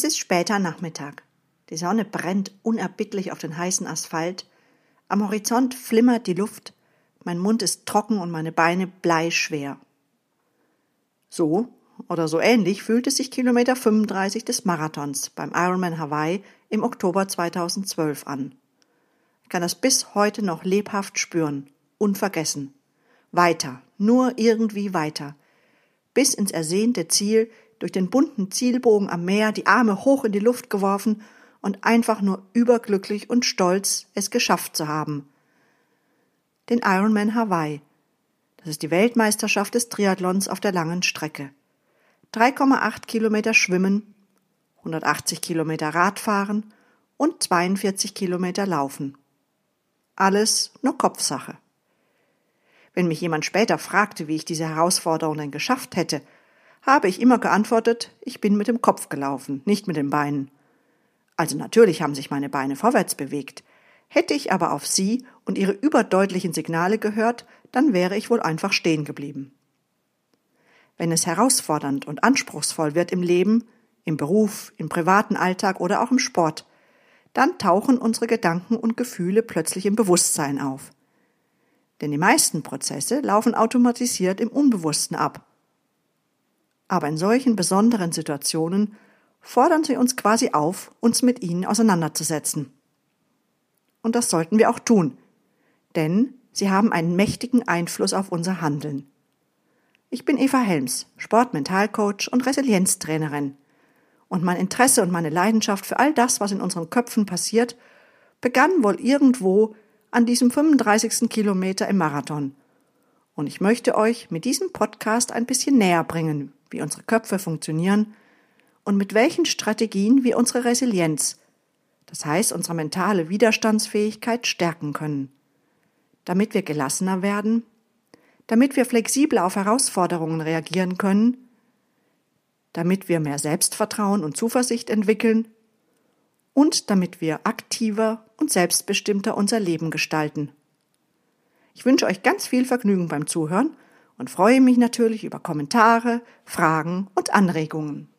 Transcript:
Es ist später Nachmittag. Die Sonne brennt unerbittlich auf den heißen Asphalt. Am Horizont flimmert die Luft. Mein Mund ist trocken und meine Beine bleischwer. So oder so ähnlich fühlt es sich Kilometer 35 des Marathons beim Ironman Hawaii im Oktober 2012 an. Ich kann das bis heute noch lebhaft spüren, unvergessen. Weiter, nur irgendwie weiter. Bis ins ersehnte Ziel, durch den bunten Zielbogen am Meer, die Arme hoch in die Luft geworfen und einfach nur überglücklich und stolz, es geschafft zu haben. Den Ironman Hawaii. Das ist die Weltmeisterschaft des Triathlons auf der langen Strecke. 3,8 Kilometer Schwimmen, 180 Kilometer Radfahren und 42 Kilometer Laufen. Alles nur Kopfsache. Wenn mich jemand später fragte, wie ich diese Herausforderung denn geschafft hätte, habe ich immer geantwortet, ich bin mit dem Kopf gelaufen, nicht mit den Beinen. Also natürlich haben sich meine Beine vorwärts bewegt. Hätte ich aber auf sie und ihre überdeutlichen Signale gehört, dann wäre ich wohl einfach stehen geblieben. Wenn es herausfordernd und anspruchsvoll wird im Leben, im Beruf, im privaten Alltag oder auch im Sport, dann tauchen unsere Gedanken und Gefühle plötzlich im Bewusstsein auf. Denn die meisten Prozesse laufen automatisiert im Unbewussten ab. Aber in solchen besonderen Situationen fordern sie uns quasi auf, uns mit ihnen auseinanderzusetzen. Und das sollten wir auch tun, denn sie haben einen mächtigen Einfluss auf unser Handeln. Ich bin Eva Helms, Sportmentalcoach und Resilienztrainerin. Und mein Interesse und meine Leidenschaft für all das, was in unseren Köpfen passiert, begann wohl irgendwo an diesem 35. Kilometer im Marathon. Und ich möchte euch mit diesem Podcast ein bisschen näher bringen, wie unsere Köpfe funktionieren und mit welchen Strategien wir unsere Resilienz, das heißt unsere mentale Widerstandsfähigkeit stärken können, damit wir gelassener werden, damit wir flexibler auf Herausforderungen reagieren können, damit wir mehr Selbstvertrauen und Zuversicht entwickeln und damit wir aktiver und selbstbestimmter unser Leben gestalten. Ich wünsche euch ganz viel Vergnügen beim Zuhören und freue mich natürlich über Kommentare, Fragen und Anregungen.